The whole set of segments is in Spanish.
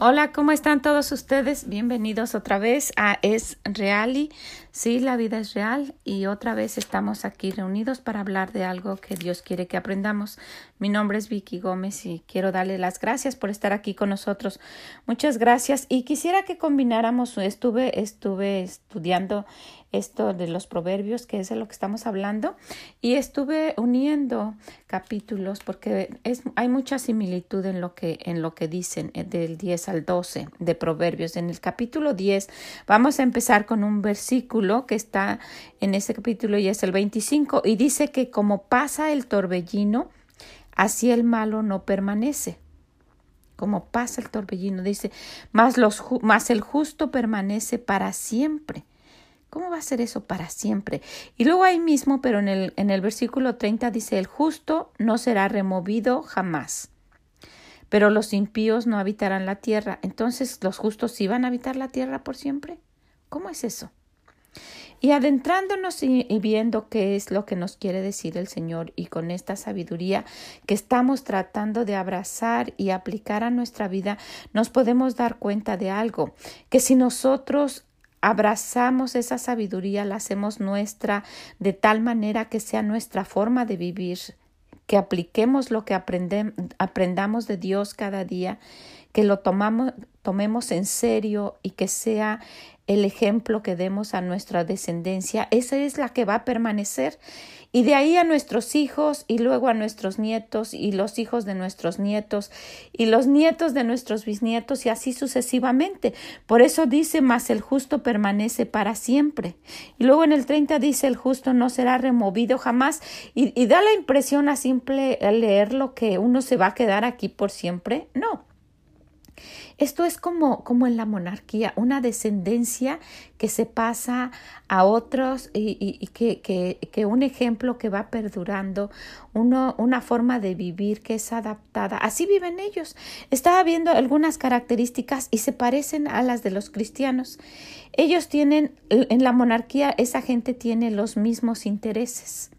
Hola, ¿cómo están todos ustedes? Bienvenidos otra vez a Es Real. Sí, la vida es real y otra vez estamos aquí reunidos para hablar de algo que Dios quiere que aprendamos. Mi nombre es Vicky Gómez y quiero darle las gracias por estar aquí con nosotros. Muchas gracias y quisiera que combináramos, estuve, estuve estudiando esto de los proverbios, que es de lo que estamos hablando, y estuve uniendo capítulos porque es, hay mucha similitud en lo que, en lo que dicen eh, del 10 al 12 de proverbios. En el capítulo 10 vamos a empezar con un versículo que está en ese capítulo y es el 25 y dice que como pasa el torbellino, así el malo no permanece como pasa el torbellino, dice, más, los, más el justo permanece para siempre. ¿Cómo va a ser eso para siempre? Y luego ahí mismo, pero en el, en el versículo 30 dice, el justo no será removido jamás, pero los impíos no habitarán la tierra. Entonces, ¿los justos sí van a habitar la tierra por siempre? ¿Cómo es eso? Y adentrándonos y, viendo qué es lo que nos quiere decir el Señor y con esta sabiduría que estamos tratando de abrazar y aplicar a nuestra vida, nos podemos dar cuenta de algo, que si nosotros abrazamos esa sabiduría, la hacemos nuestra de tal manera que sea nuestra forma de vivir, que apliquemos lo que aprendamos de Dios cada día, que lo tomamos, tomemos en serio y que sea el ejemplo que demos a nuestra descendencia, esa es la que va a permanecer y de ahí a nuestros hijos y luego a nuestros nietos y los hijos de nuestros nietos y los nietos de nuestros bisnietos y así sucesivamente. Por eso dice, más el justo permanece para siempre. Y luego en el 30 dice, el justo no será removido jamás y, y da la impresión a simple leerlo que uno se va a quedar aquí por siempre. No. Esto es como, como en la monarquía, una descendencia que se pasa a otros y, que, que, un ejemplo que va perdurando, uno, una forma de vivir que es adaptada. Así viven ellos. Estaba viendo algunas características y se parecen a las de los cristianos. Ellos tienen, en la monarquía, esa gente tiene los mismos intereses.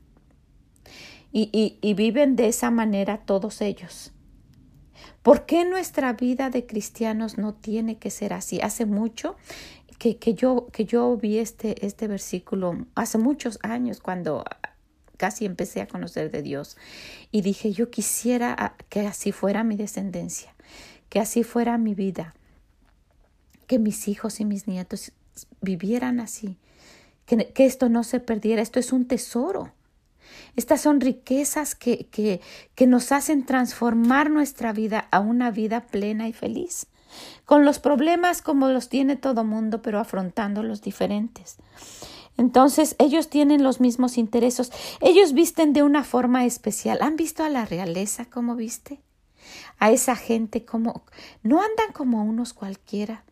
Y, y, viven de esa manera todos ellos. ¿Por qué nuestra vida de cristianos no tiene que ser así? Hace mucho que, que, yo, que yo vi este, este versículo, hace muchos años cuando casi empecé a conocer de Dios y dije, yo quisiera que así fuera mi descendencia, que así fuera mi vida, que mis hijos y mis nietos vivieran así, que, que esto no se perdiera, esto es un tesoro. Estas son riquezas que, que, que nos hacen transformar nuestra vida a una vida plena y feliz, con los problemas como los tiene todo mundo, pero afrontando los diferentes. Entonces ellos tienen los mismos intereses. Ellos visten de una forma especial. ¿Han visto a la realeza como viste? A esa gente como no andan como unos cualquiera.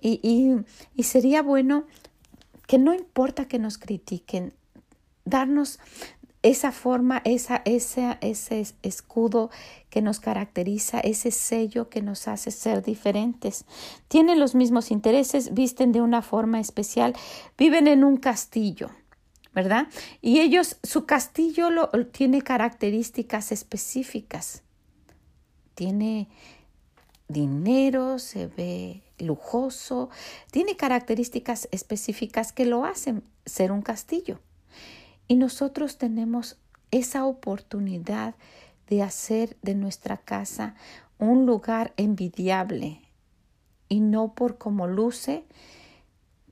Y, y, y sería bueno que no importa que nos critiquen, darnos esa forma, esa, ese escudo que nos caracteriza, ese sello que nos hace ser diferentes. Tienen los mismos intereses, visten de una forma especial, viven en un castillo. ¿Verdad? Y ellos, su castillo lo, tiene características específicas. Tiene dinero, se ve lujoso, tiene características específicas que lo hacen ser un castillo. Y nosotros tenemos esa oportunidad de hacer de nuestra casa un lugar envidiable y no por cómo luce,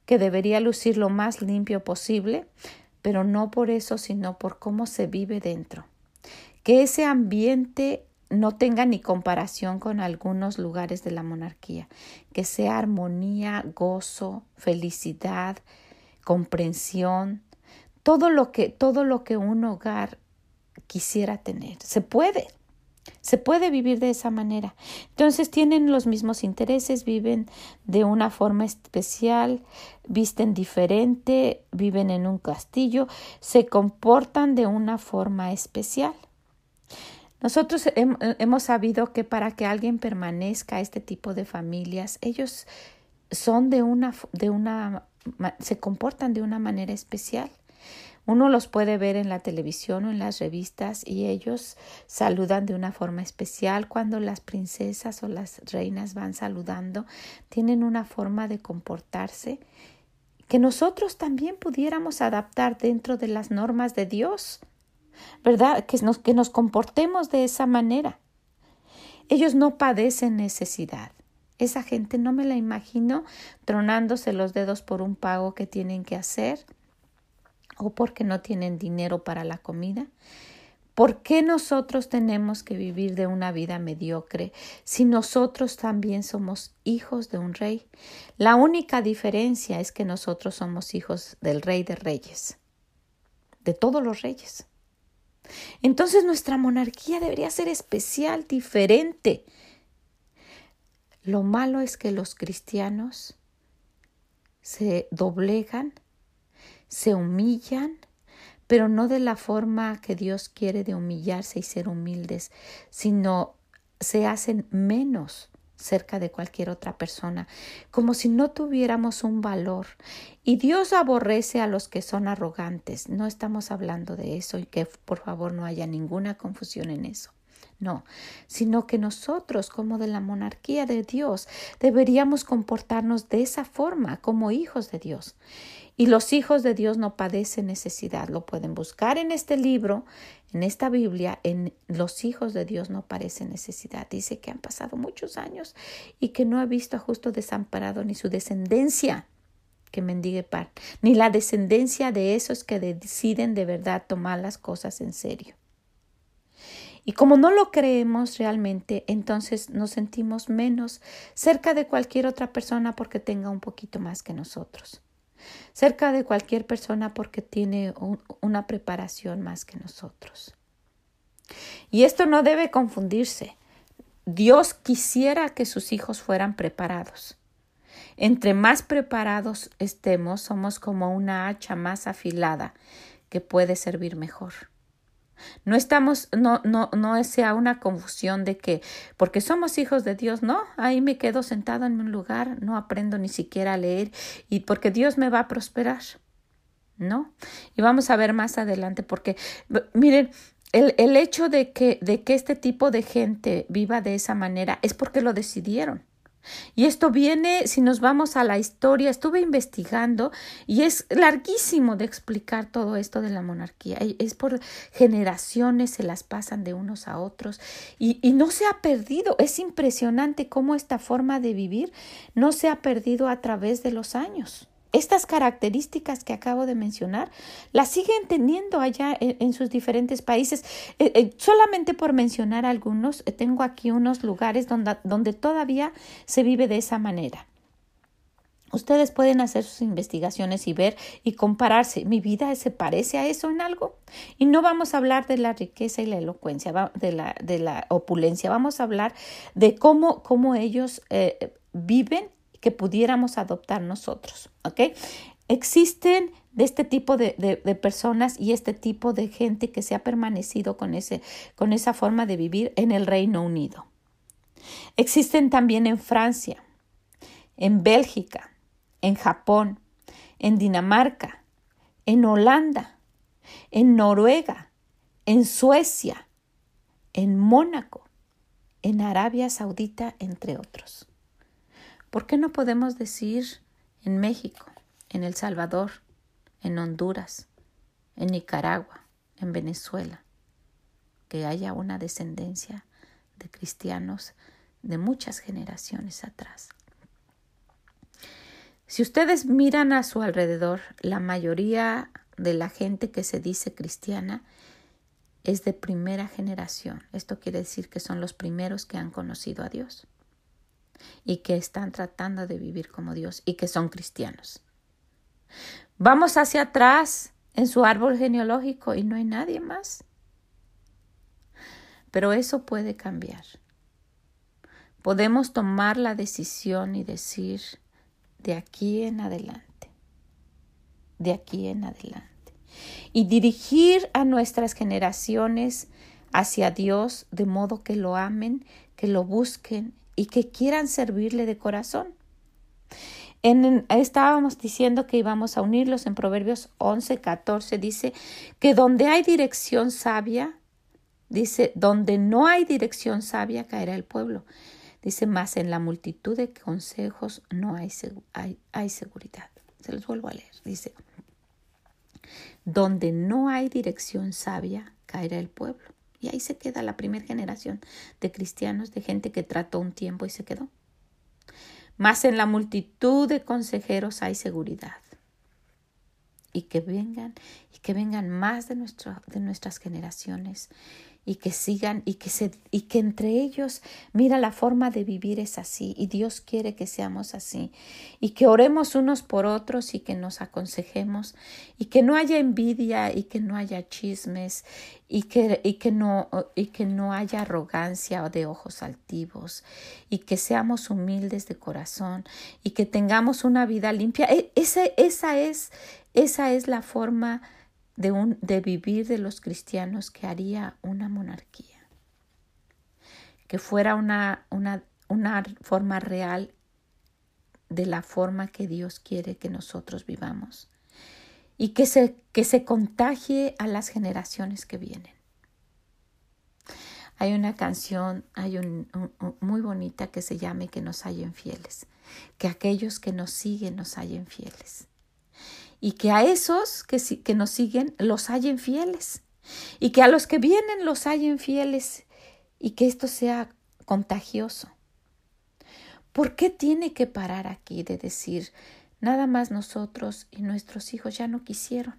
que debería lucir lo más limpio posible, pero no por eso, sino por cómo se vive dentro. Que ese ambiente no tenga ni comparación con algunos lugares de la monarquía, que sea armonía, gozo, felicidad, comprensión, todo lo que, todo lo que un hogar quisiera tener. Se puede. Se puede vivir de esa manera. Entonces tienen los mismos intereses, viven de una forma especial, visten diferente, viven en un castillo, se comportan de una forma especial. Nosotros hemos sabido que para que alguien permanezca este tipo de familias, ellos son de una, de una, se comportan de una manera especial Uno los puede ver en la televisión o en las revistas y ellos saludan de una forma especial cuando las princesas o las reinas van saludando, tienen una forma de comportarse que nosotros también pudiéramos adaptar dentro de las normas de Dios, ¿verdad? Que nos, que nos comportemos de esa manera. Ellos no padecen necesidad. Esa gente no me la imagino tronándose los dedos por un pago que tienen que hacer o porque no tienen dinero para la comida? ¿Por qué nosotros tenemos que vivir de una vida mediocre si nosotros también somos hijos de un rey? La única diferencia es que nosotros somos hijos del rey de reyes, de todos los reyes. Entonces nuestra monarquía debería ser especial, diferente. Lo malo es que los cristianos se doblegan se humillan, pero no de la forma que Dios quiere de humillarse y ser humildes, sino se hacen menos cerca de cualquier otra persona, como si no tuviéramos un valor. Y Dios aborrece a los que son arrogantes. No estamos hablando de eso y que por favor no haya ninguna confusión en eso. No, sino que nosotros, como de la monarquía de Dios, deberíamos comportarnos de esa forma, como hijos de Dios. Y los hijos de Dios no padecen necesidad. Lo pueden buscar en este libro, en esta Biblia, en los hijos de Dios no padecen necesidad. Dice que han pasado muchos años y que no ha visto a justo desamparado ni su descendencia que mendigue pan, ni la descendencia de esos que deciden de verdad tomar las cosas en serio. Y como no lo creemos realmente, entonces nos sentimos menos cerca de cualquier otra persona porque tenga un poquito más que nosotros cerca de cualquier persona porque tiene una preparación más que nosotros. Y esto no debe confundirse. Dios quisiera que sus hijos fueran preparados. Entre más preparados estemos, somos como una hacha más afilada que puede servir mejor. No estamos, no, no, no sea una confusión de que porque somos hijos de Dios, no, ahí me quedo sentado en un lugar, no aprendo ni siquiera a leer y porque Dios me va a prosperar. No. Y vamos a ver más adelante porque, miren, el, el hecho de que, de que este tipo de gente viva de esa manera es porque lo decidieron. Y esto viene, si nos vamos a la historia, estuve investigando y es larguísimo de explicar todo esto de la monarquía. Es por generaciones, se las pasan de unos a otros y, y no se ha perdido. Es impresionante cómo esta forma de vivir no se ha perdido a través de los años. Estas características que acabo de mencionar las siguen teniendo allá en, sus diferentes países. Eh, eh, solamente por mencionar algunos, eh, tengo aquí unos lugares donde, donde todavía se vive de esa manera. Ustedes pueden hacer sus investigaciones y ver y compararse. ¿Mi vida se parece a eso en algo? Y no vamos a hablar de la riqueza y la elocuencia, de la, de la opulencia. Vamos a hablar de cómo, cómo ellos viven que pudiéramos adoptar nosotros. ¿Ok? Existen de este tipo de, personas y este tipo de gente que se ha permanecido con, ese, con esa forma de vivir en el Reino Unido. Existen también en Francia, en Bélgica, en Japón, en Dinamarca, en Holanda, en Noruega, en Suecia, en Mónaco, en Arabia Saudita, entre otros. ¿Por qué no podemos decir en México, en El Salvador, en Honduras, en Nicaragua, en Venezuela, que haya una descendencia de cristianos de muchas generaciones atrás? Si ustedes miran a su alrededor, la mayoría de la gente que se dice cristiana es de primera generación. Esto quiere decir que son los primeros que han conocido a Dios y que están tratando de vivir como Dios y que son cristianos. Vamos hacia atrás en su árbol genealógico y no hay nadie más. Pero eso puede cambiar. Podemos tomar la decisión y decir de aquí en adelante, de aquí en adelante. Y dirigir a nuestras generaciones hacia Dios de modo que lo amen, que lo busquen y que quieran servirle de corazón. En, estábamos diciendo que íbamos a unirlos en Proverbios 11, 14, dice que donde hay dirección sabia, dice, donde no hay dirección sabia caerá el pueblo. Dice, más en la multitud de consejos no hay, hay, hay seguridad. Se los vuelvo a leer. Dice, donde no hay dirección sabia caerá el pueblo. Y ahí se queda la primera generación de cristianos, de gente que trató un tiempo y se quedó. Más en la multitud de consejeros hay seguridad. Y que vengan, y que vengan más de, de nuestras generaciones y que sigan y que se y que entre ellos mira la forma de vivir es así y Dios quiere que seamos así y que oremos unos por otros y que nos aconsejemos y que no haya envidia y que no haya chismes y que, y que no y que no haya arrogancia o de ojos altivos y que seamos humildes de corazón y que tengamos una vida limpia e, esa, esa es esa es la forma de, un, de vivir de los cristianos que haría una monarquía, que fuera una, una, una forma real de la forma que Dios quiere que nosotros vivamos. Y que se, que se contagie a las generaciones que vienen. Hay una canción, hay un, muy bonita que se llama Que nos hallen fieles, que aquellos que nos siguen nos hallen fieles y que a esos que, que nos siguen los hallen fieles y que a los que vienen los hallen fieles y que esto sea contagioso. ¿Por qué tiene que parar aquí de decir nada más nosotros y nuestros hijos ya no quisieron?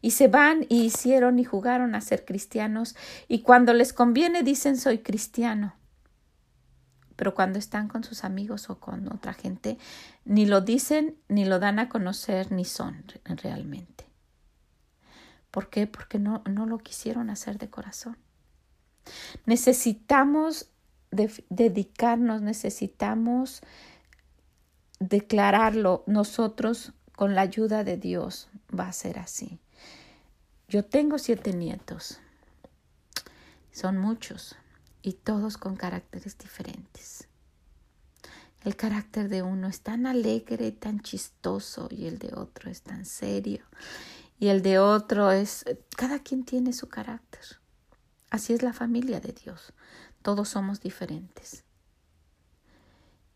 Y se van y hicieron y jugaron a ser cristianos y cuando les conviene dicen soy cristiano pero cuando están con sus amigos o con otra gente, ni lo dicen, ni lo dan a conocer, ni son realmente. ¿Por qué? Porque no, no lo quisieron hacer de corazón. Necesitamos dedicarnos, necesitamos declararlo. Nosotros, con la ayuda de Dios, va a ser así. Yo tengo siete nietos. Son muchos y todos con caracteres diferentes. El carácter de uno es tan alegre y tan chistoso y el de otro es tan serio y el de otro es... Cada quien tiene su carácter. Así es la familia de Dios. Todos somos diferentes.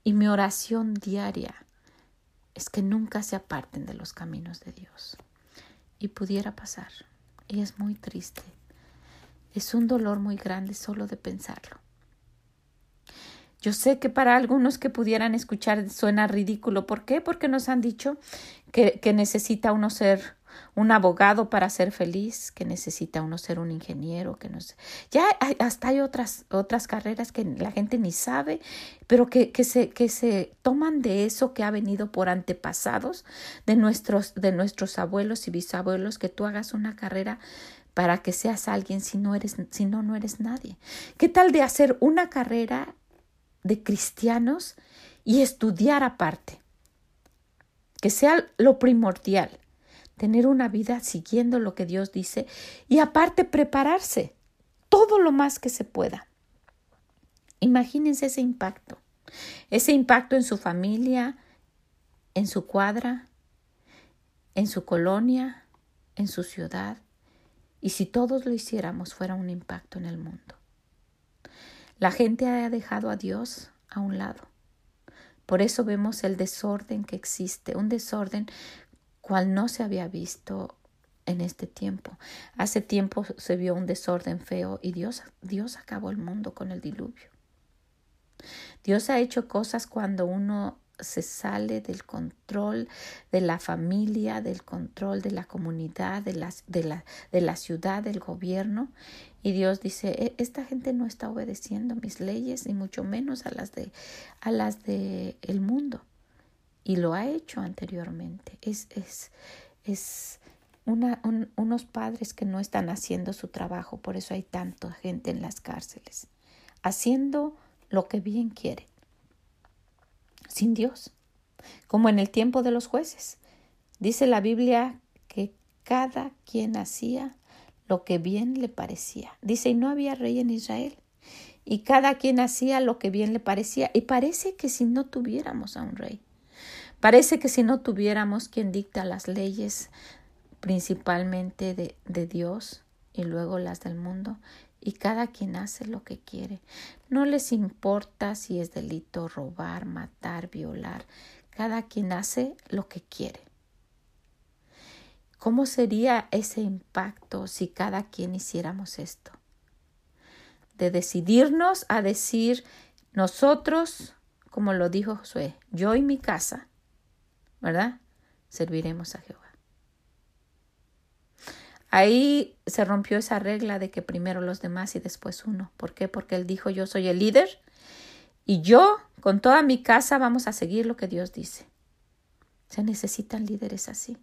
Y mi oración diaria es que nunca se aparten de los caminos de Dios. Y pudiera pasar. Y es muy triste es un dolor muy grande solo de pensarlo. Yo sé que para algunos que pudieran escuchar suena ridículo. ¿Por qué? Porque nos han dicho que, que necesita uno ser un abogado para ser feliz, que necesita uno ser un ingeniero, que no sé. Ya hay, hasta hay otras, otras carreras que la gente ni sabe, pero que, que, se, que se toman de eso que ha venido por antepasados de nuestros, de nuestros abuelos y bisabuelos, que tú hagas una carrera para que seas alguien si no eres, si no, no eres nadie. ¿Qué tal de hacer una carrera de cristianos y estudiar aparte? Que sea lo primordial, tener una vida siguiendo lo que Dios dice y aparte prepararse todo lo más que se pueda. Imagínense ese impacto, ese impacto en su familia, en su cuadra, en su colonia, en su ciudad, y si todos lo hiciéramos fuera un impacto en el mundo. La gente ha dejado a Dios a un lado. Por eso vemos el desorden que existe, un desorden cual no se había visto en este tiempo. Hace tiempo se vio un desorden feo y Dios, Dios acabó el mundo con el diluvio. Dios ha hecho cosas cuando uno se sale del control de la familia, del control de la comunidad, de, las, de, la, de la ciudad, del gobierno. Y Dios dice, e, esta gente no está obedeciendo mis leyes, ni mucho menos a las de, a las de el mundo. Y lo ha hecho anteriormente. Es, es, es una, unos padres que no están haciendo su trabajo, por eso hay tanta gente en las cárceles, haciendo lo que bien quieren sin Dios, como en el tiempo de los jueces. Dice la Biblia que cada quien hacía lo que bien le parecía. Dice, y no había rey en Israel. Y cada quien hacía lo que bien le parecía. Y parece que si no tuviéramos a un rey. Parece que si no tuviéramos quien dicta las leyes, principalmente de, de Dios y luego las del mundo, y cada quien hace lo que quiere. No les importa si es delito robar, matar, violar. Cada quien hace lo que quiere. ¿Cómo sería ese impacto si cada quien hiciéramos esto? De decidirnos a decir nosotros, como lo dijo Josué, yo y mi casa, ¿verdad? Serviremos a Jehová. Ahí se rompió esa regla de que primero los demás y después uno. ¿Por qué? Porque él dijo yo soy el líder y yo con toda mi casa vamos a seguir lo que Dios dice. Se necesitan líderes así.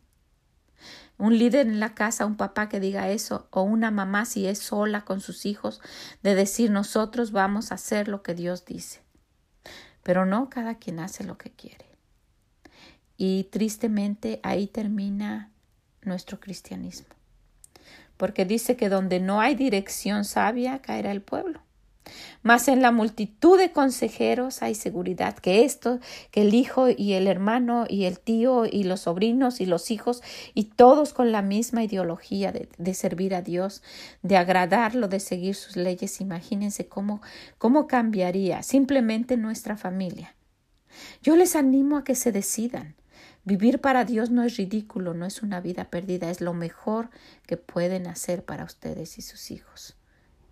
Un líder en la casa, un papá que diga eso, o una mamá si es sola con sus hijos, de decir nosotros vamos a hacer lo que Dios dice. Pero no cada quien hace lo que quiere. Y tristemente ahí termina nuestro cristianismo porque dice que donde no hay dirección sabia caerá el pueblo. Mas en la multitud de consejeros hay seguridad, que esto, que el hijo y el hermano y el tío y los sobrinos y los hijos y todos con la misma ideología de, de servir a Dios, de agradarlo, de seguir sus leyes. Imagínense cómo, cómo cambiaría simplemente nuestra familia. Yo les animo a que se decidan. Vivir para Dios no es ridículo, no es una vida perdida, es lo mejor que pueden hacer para ustedes y sus hijos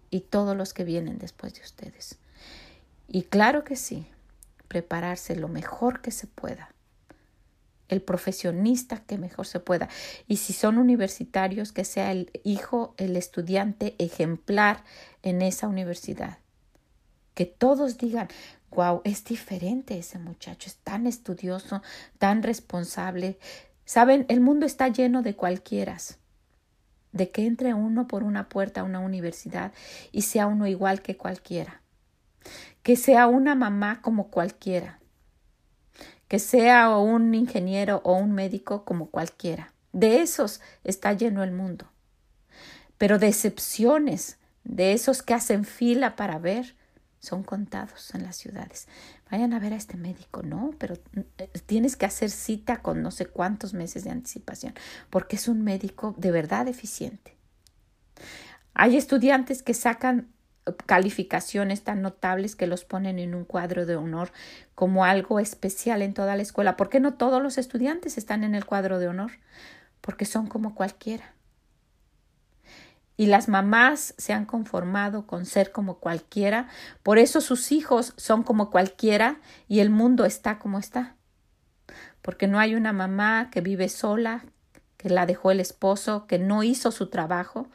y todos los que vienen después de ustedes. Y claro que sí, prepararse lo mejor que se pueda, el profesionista que mejor se pueda. Y si son universitarios, que sea el hijo, el estudiante ejemplar en esa universidad. Que todos digan, wow, es diferente ese muchacho, es tan estudioso, tan responsable. Saben, el mundo está lleno de cualquieras, de que entre uno por una puerta a una universidad y sea uno igual que cualquiera, que sea una mamá como cualquiera, que sea un ingeniero o un médico como cualquiera. De esos está lleno el mundo. Pero de excepciones, de esos que hacen fila para ver, son contados en las ciudades. Vayan a ver a este médico, no, pero eh, tienes que hacer cita con no sé cuántos meses de anticipación, porque es un médico de verdad eficiente. Hay estudiantes que sacan calificaciones tan notables que los ponen en un cuadro de honor como algo especial en toda la escuela. ¿Por qué no todos los estudiantes están en el cuadro de honor? Porque son como cualquiera. Y las mamás se han conformado con ser como cualquiera, por eso sus hijos son como cualquiera y el mundo está como está. Porque no hay una mamá que vive sola, que la dejó el esposo, que no hizo su trabajo,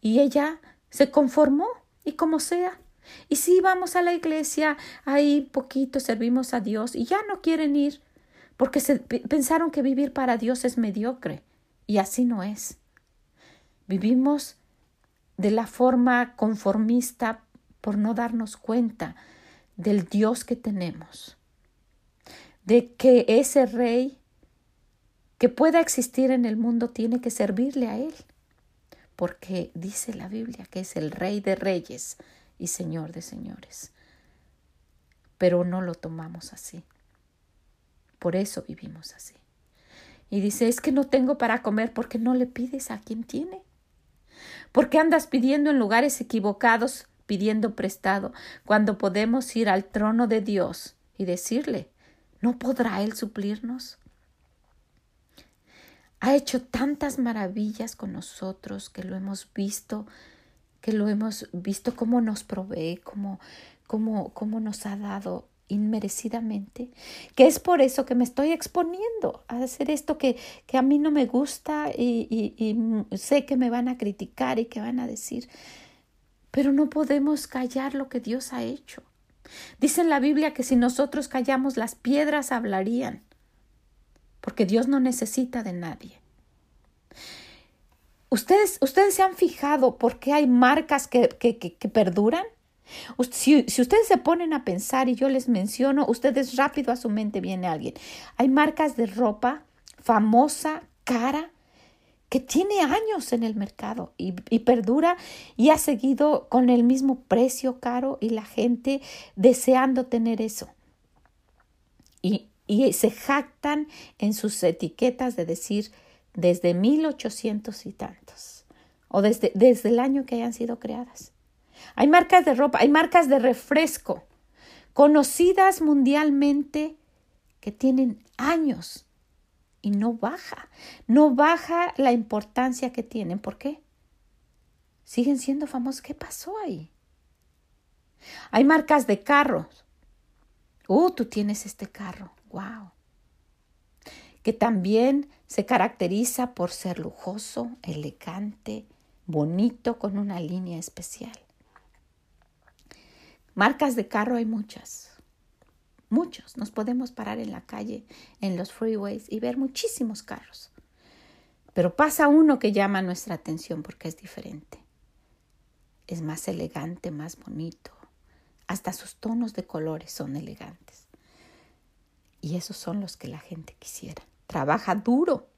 y ella se conformó y como sea. Y si vamos a la iglesia, ahí poquito servimos a Dios y ya no quieren ir, porque se, pensaron que vivir para Dios es mediocre, y así no es. Vivimos de la forma conformista por no darnos cuenta del Dios que tenemos, de que ese rey que pueda existir en el mundo tiene que servirle a Él, porque dice la Biblia que es el rey de reyes y señor de señores. Pero no lo tomamos así. Por eso vivimos así. Y dice, es que no tengo para comer porque no le pides a quien tiene. ¿Por qué andas pidiendo en lugares equivocados, pidiendo prestado, cuando podemos ir al trono de Dios y decirle, ¿no podrá Él suplirnos? Ha hecho tantas maravillas con nosotros que lo hemos visto, que lo hemos visto cómo nos provee, cómo, cómo, cómo nos ha dado inmerecidamente, que es por eso que me estoy exponiendo a hacer esto que, que a mí no me gusta y, y sé que me van a criticar y que van a decir, pero no podemos callar lo que Dios ha hecho. Dice en la Biblia que si nosotros callamos las piedras hablarían, porque Dios no necesita de nadie. ¿Ustedes, ustedes se han fijado por qué hay marcas que, que, que perduran? Si, ustedes se ponen a pensar y yo les menciono, ustedes rápido a su mente viene alguien. Hay marcas de ropa famosa, cara, que tiene años en el mercado y, y, perdura y ha seguido con el mismo precio caro y la gente deseando tener eso. Y y se jactan en sus etiquetas de decir desde 1800 y tantos, o desde, desde el año que hayan sido creadas. Hay marcas de ropa, hay marcas de refresco, conocidas mundialmente que tienen años y no baja, no baja la importancia que tienen. ¿Por qué? Siguen siendo famosos. ¿Qué pasó ahí? Hay marcas de carros. Uh, tú tienes este carro. Wow. Que también se caracteriza por ser lujoso, elegante, bonito, con una línea especial. Marcas de carro hay muchas. Muchos. Nos podemos parar en la calle, en los freeways y ver muchísimos carros. Pero pasa uno que llama nuestra atención porque es diferente. Es más elegante, más bonito. Hasta sus tonos de colores son elegantes. Y esos son los que la gente quisiera. Trabaja duro.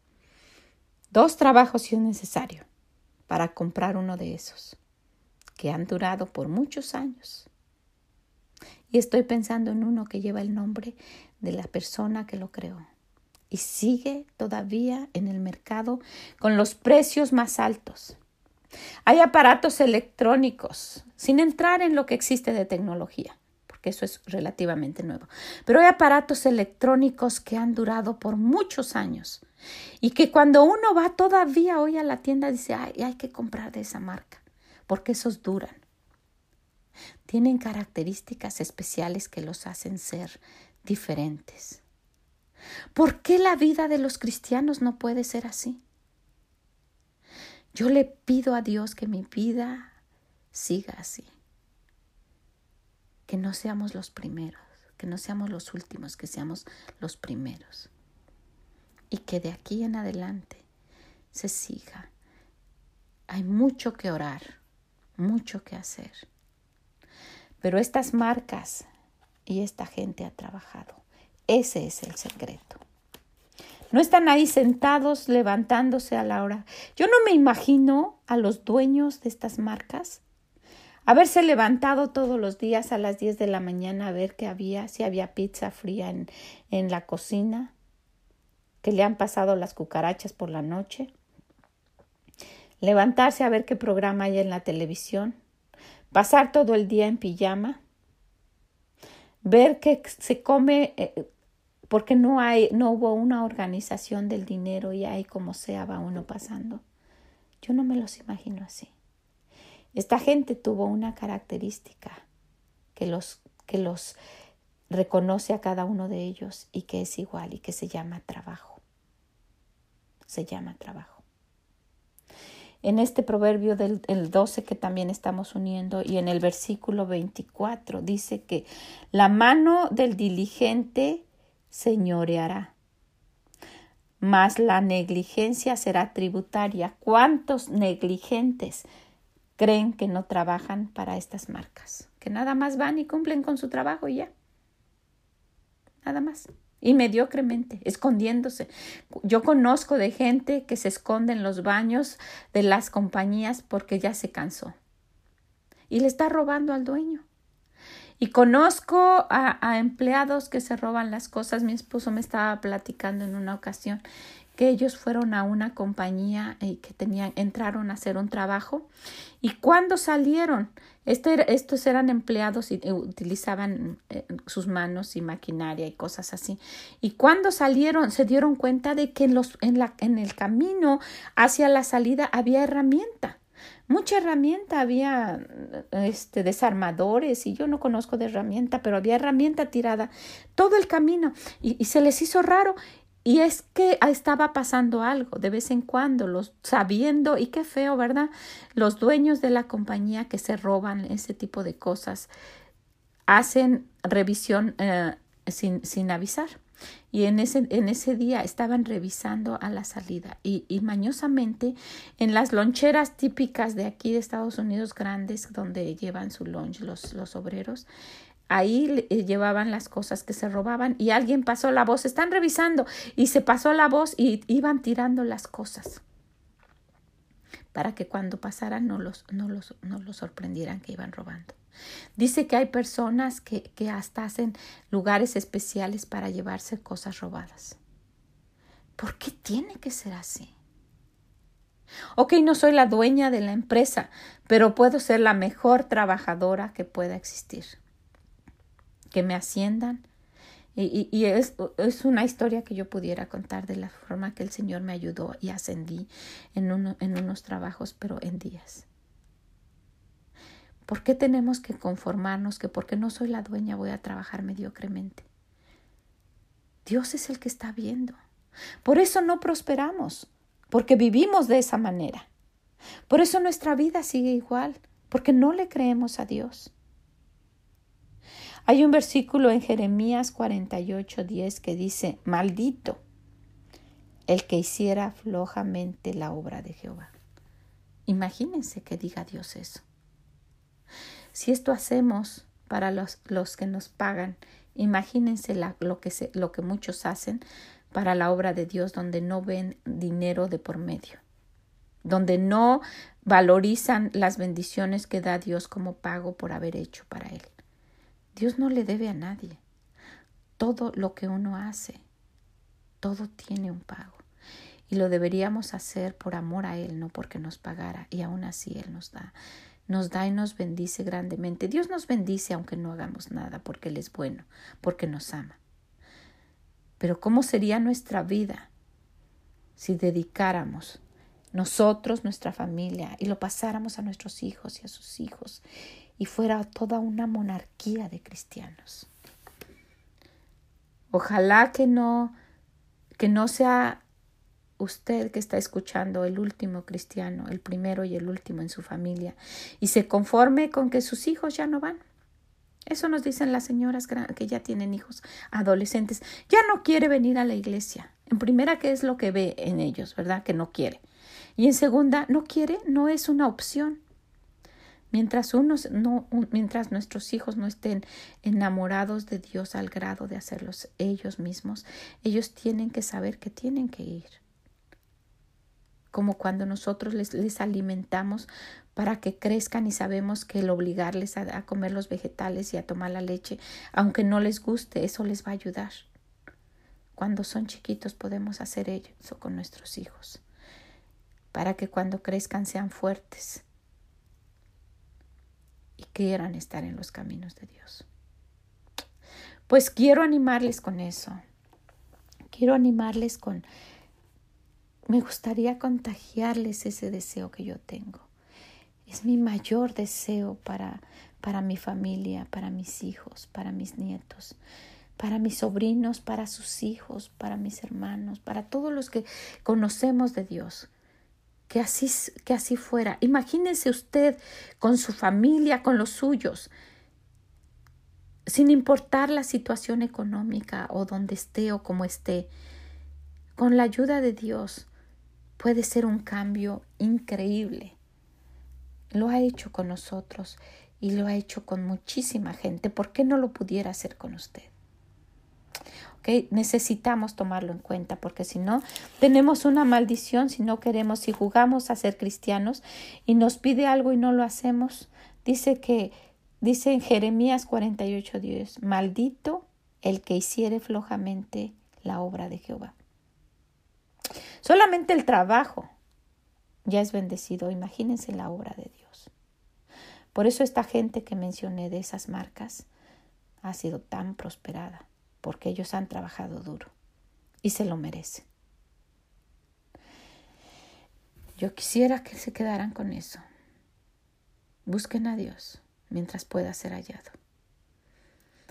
Dos trabajos si es necesario para comprar uno de esos, que han durado por muchos años y estoy pensando en uno que lleva el nombre de la persona que lo creó. Y sigue todavía en el mercado con los precios más altos. Hay aparatos electrónicos, sin entrar en lo que existe de tecnología, porque eso es relativamente nuevo. Pero hay aparatos electrónicos que han durado por muchos años y que cuando uno va todavía hoy a la tienda dice, Ay, hay que comprar de esa marca, porque esos duran tienen características especiales que los hacen ser diferentes. ¿Por qué la vida de los cristianos no puede ser así? Yo le pido a Dios que mi vida siga así. Que no seamos los primeros, que no seamos los últimos, que seamos los primeros. Y que de aquí en adelante se siga. Hay mucho que orar, mucho que hacer. Pero estas marcas y esta gente ha trabajado. Ese es el secreto. No están ahí sentados levantándose a la hora. Yo no me imagino a los dueños de estas marcas haberse levantado todos los días a las 10 de la mañana a ver qué había, si había pizza fría en, en la cocina, que le han pasado las cucarachas por la noche, levantarse a ver qué programa hay en la televisión, pasar todo el día en pijama, ver que se come eh, porque no hay, no hubo una organización del dinero y ahí como sea va uno pasando. Yo no me los imagino así. Esta gente tuvo una característica que los, que los reconoce a cada uno de ellos y que es igual y que se llama trabajo. Se llama trabajo en este proverbio del 12 que también estamos uniendo y en el versículo 24 dice que la mano del diligente señoreará, mas la negligencia será tributaria. ¿Cuántos negligentes creen que no trabajan para estas marcas? Que nada más van y cumplen con su trabajo y ya. Nada más y mediocremente, escondiéndose. Yo conozco de gente que se esconde en los baños de las compañías porque ya se cansó y le está robando al dueño. Y conozco a, empleados que se roban las cosas. Mi esposo me estaba platicando en una ocasión que ellos fueron a una compañía y que tenían, entraron a hacer un trabajo. Y cuando salieron, este estos eran empleados y utilizaban eh, sus manos y maquinaria y cosas así. Y cuando salieron, se dieron cuenta de que en, los, en, la, en el camino hacia la salida había herramienta. Mucha herramienta, había este, desarmadores y yo no conozco de herramienta, pero había herramienta tirada todo el camino. Y, se les hizo raro y es que estaba pasando algo de vez en cuando, los sabiendo, y qué feo, ¿verdad? Los dueños de la compañía que se roban ese tipo de cosas hacen revisión eh, sin, sin, avisar. Y en ese, en ese día estaban revisando a la salida y, y mañosamente en las loncheras típicas de aquí de Estados Unidos grandes donde llevan su lunch los, los obreros, ahí eh, llevaban las cosas que se robaban y alguien pasó la voz, están revisando y se pasó la voz y iban tirando las cosas. para que cuando pasaran no los, no los, no los sorprendieran que iban robando. Dice que hay personas que, que hasta hacen lugares especiales para llevarse cosas robadas. ¿Por qué tiene que ser así? Ok, no soy la dueña de la empresa, pero puedo ser la mejor trabajadora que pueda existir. Que me asciendan. Y, y, es, es, una historia que yo pudiera contar de la forma que el Señor me ayudó y ascendí en, uno, en unos trabajos, pero en días. ¿Por qué tenemos que conformarnos que porque no soy la dueña voy a trabajar mediocremente? Dios es el que está viendo. Por eso no prosperamos, porque vivimos de esa manera. Por eso nuestra vida sigue igual, porque no le creemos a Dios. Hay un versículo en Jeremías 48, 10 que dice, maldito el que hiciera flojamente la obra de Jehová. Imagínense que diga Dios eso. Si esto hacemos para los, los que nos pagan, imagínense lo, que lo que muchos hacen para la obra de Dios donde no ven dinero de por medio, donde no valorizan las bendiciones que da Dios como pago por haber hecho para Él. Dios no le debe a nadie. Todo lo que uno hace, todo tiene un pago. Y lo deberíamos hacer por amor a Él, no porque nos pagara. Y aún así Él nos da nos da y nos bendice grandemente. Dios nos bendice aunque no hagamos nada, porque Él es bueno, porque nos ama. Pero ¿cómo sería nuestra vida si dedicáramos nosotros, nuestra familia, y lo pasáramos a nuestros hijos y a sus hijos, y fuera toda una monarquía de cristianos? Ojalá que no, que no sea usted que está escuchando el último cristiano, el primero y el último en su familia, y se conforme con que sus hijos ya no van. Eso nos dicen las señoras que ya tienen hijos adolescentes. Ya no quiere venir a la iglesia. En primera, ¿qué es lo que ve en ellos, verdad? Que no quiere. Y en segunda, no quiere, no es una opción. Mientras, unos no, mientras nuestros hijos no estén enamorados de Dios al grado de hacerlos ellos mismos, ellos tienen que saber que tienen que ir como cuando nosotros les, alimentamos para que crezcan y sabemos que el obligarles a, a, comer los vegetales y a tomar la leche, aunque no les guste, eso les va a ayudar. Cuando son chiquitos podemos hacer eso con nuestros hijos, para que cuando crezcan sean fuertes y quieran estar en los caminos de Dios. Pues quiero animarles con eso. Quiero animarles con me gustaría contagiarles ese deseo que yo tengo. Es mi mayor deseo para, para mi familia, para mis hijos, para mis nietos, para mis sobrinos, para sus hijos, para mis hermanos, para todos los que conocemos de Dios. Que así, que así fuera. Imagínese usted con su familia, con los suyos, sin importar la situación económica o donde esté o como esté, con la ayuda de Dios, puede ser un cambio increíble. Lo ha hecho con nosotros y lo ha hecho con muchísima gente. ¿Por qué no lo pudiera hacer con usted? ¿Okay? Necesitamos tomarlo en cuenta porque si no, tenemos una maldición si no queremos, si jugamos a ser cristianos y nos pide algo y no lo hacemos. Dice que, dice en Jeremías 48:10, maldito el que hiciere flojamente la obra de Jehová. Solamente el trabajo ya es bendecido. Imagínense la obra de Dios. Por eso esta gente que mencioné de esas marcas ha sido tan prosperada, porque ellos han trabajado duro y se lo merecen. Yo quisiera que se quedaran con eso. Busquen a Dios mientras pueda ser hallado.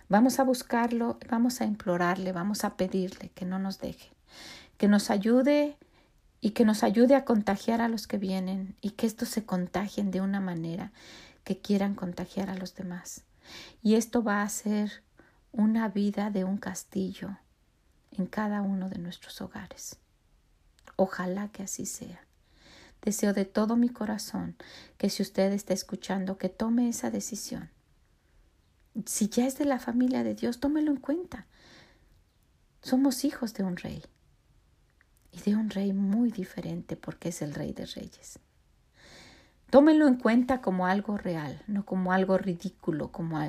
Vamos a buscarlo, vamos a implorarle, vamos a pedirle que no nos deje, que nos ayude y que nos ayude a contagiar a los que vienen y que estos se contagien de una manera que quieran contagiar a los demás. Y esto va a ser una vida de un castillo en cada uno de nuestros hogares. Ojalá que así sea. Deseo de todo mi corazón que si usted está escuchando, que tome esa decisión. Si ya es de la familia de Dios, tómelo en cuenta. Somos hijos de un rey y de un rey muy diferente porque es el rey de reyes. Tómenlo en cuenta como algo real, no como algo ridículo, como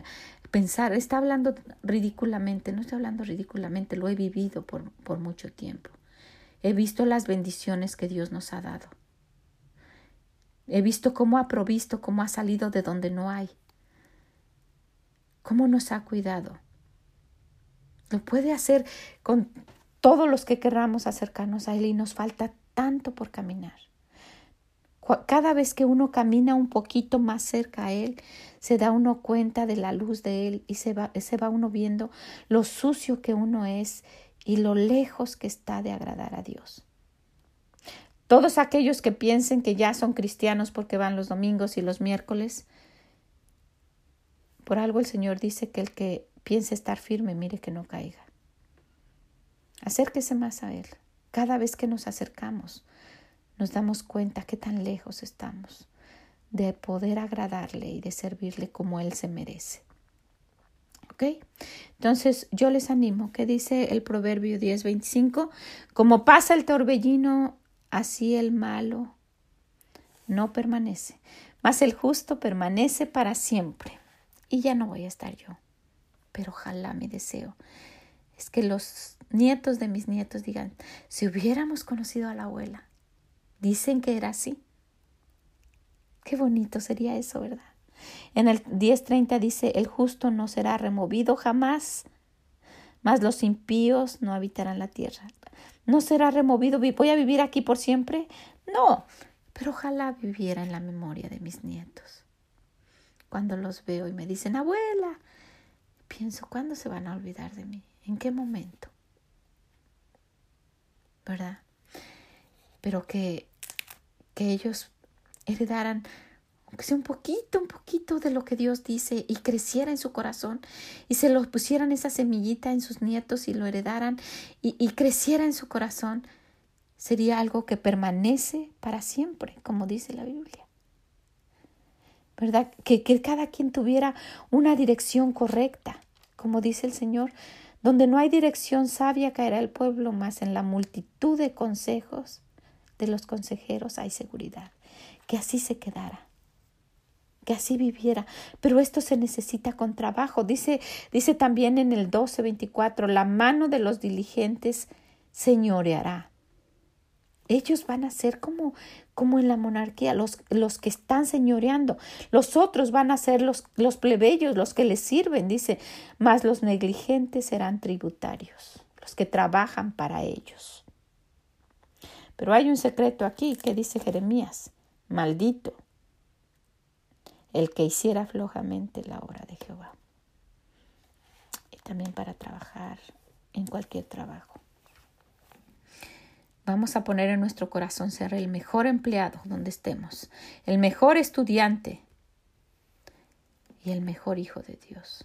pensar, está hablando ridículamente, no está hablando ridículamente, lo he vivido por, por mucho tiempo. He visto las bendiciones que Dios nos ha dado. He visto cómo ha provisto, cómo ha salido de donde no hay, cómo nos ha cuidado. Lo puede hacer con todos los que querramos acercarnos a Él y nos falta tanto por caminar. Cada vez que uno camina un poquito más cerca a Él, se da uno cuenta de la luz de Él y se va, se va uno viendo lo sucio que uno es y lo lejos que está de agradar a Dios. Todos aquellos que piensen que ya son cristianos porque van los domingos y los miércoles, por algo el Señor dice que el que piense estar firme, mire que no caiga. Acérquese más a Él. Cada vez que nos acercamos, nos damos cuenta que tan lejos estamos de poder agradarle y de servirle como Él se merece. ¿Ok? Entonces yo les animo, que dice el Proverbio 10:25, como pasa el torbellino, así el malo no permanece, mas el justo permanece para siempre. Y ya no voy a estar yo, pero ojalá mi deseo es que los nietos de mis nietos digan, si hubiéramos conocido a la abuela, dicen que era así. Qué bonito sería eso, ¿verdad? En el 10.30 dice, el justo no será removido jamás, mas los impíos no habitarán la tierra. No será removido, voy a vivir aquí por siempre. No, pero ojalá viviera en la memoria de mis nietos. Cuando los veo y me dicen, abuela, pienso, ¿cuándo se van a olvidar de mí? ¿En qué momento? ¿Verdad? Pero que, que ellos heredaran aunque sea un poquito, un poquito de lo que Dios dice y creciera en su corazón y se lo pusieran esa semillita en sus nietos y lo heredaran y, y creciera en su corazón, sería algo que permanece para siempre, como dice la Biblia. ¿Verdad? Que, que cada quien tuviera una dirección correcta, como dice el Señor. Donde no hay dirección sabia caerá el pueblo, más en la multitud de consejos de los consejeros hay seguridad. Que así se quedara que así viviera. Pero esto se necesita con trabajo. Dice, dice también en el 12:24, la mano de los diligentes señoreará. Ellos van a ser como, como en la monarquía, los, los que están señoreando. Los otros van a ser los, los plebeyos, los que les sirven, dice, mas los negligentes serán tributarios, los que trabajan para ellos. Pero hay un secreto aquí que dice Jeremías, maldito el que hiciera flojamente la obra de Jehová. Y también para trabajar en cualquier trabajo. Vamos a poner en nuestro corazón ser el mejor empleado donde estemos, el mejor estudiante y el mejor hijo de Dios.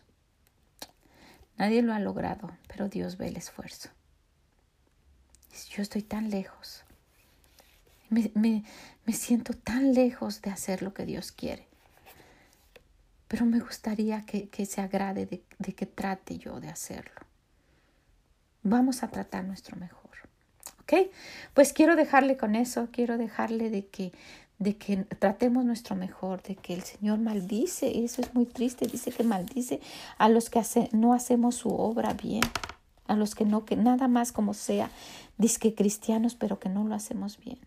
Nadie lo ha logrado, pero Dios ve el esfuerzo. Yo estoy tan lejos. Me, me siento tan lejos de hacer lo que Dios quiere pero me gustaría que, se agrade de, de, que trate yo de hacerlo. Vamos a tratar nuestro mejor. ¿Ok? Pues quiero dejarle con eso, quiero dejarle de que, de que tratemos nuestro mejor, de que el Señor maldice, eso es muy triste, dice que maldice a los que hace, no hacemos su obra bien, a los que no, que nada más como sea, dice que cristianos, pero que no lo hacemos bien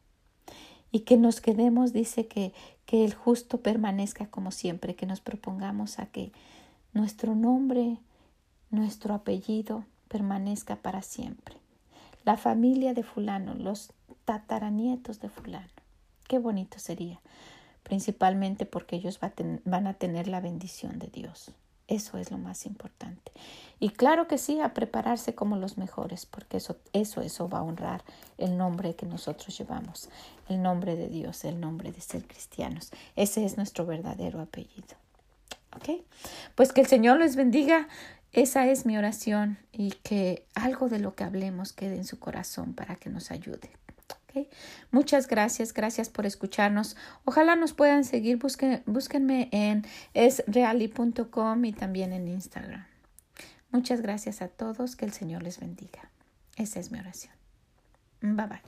y que nos quedemos, dice que, que el justo permanezca como siempre, que nos propongamos a que nuestro nombre, nuestro apellido permanezca para siempre. La familia de fulano, los tataranietos de fulano. Qué bonito sería, principalmente porque ellos van a tener la bendición de Dios. Eso es lo más importante. Y claro que sí, a prepararse como los mejores, porque eso, eso, eso va a honrar el nombre que nosotros llevamos, el nombre de Dios, el nombre de ser cristianos. Ese es nuestro verdadero apellido. ¿Ok? Pues que el Señor les bendiga. Esa es mi oración y que algo de lo que hablemos quede en su corazón para que nos ayude. Muchas gracias, gracias por escucharnos. Ojalá nos puedan seguir, Busquen, búsquenme en esreali.com y también en Instagram. Muchas gracias a todos, que el Señor les bendiga. Esa es mi oración. Bye bye.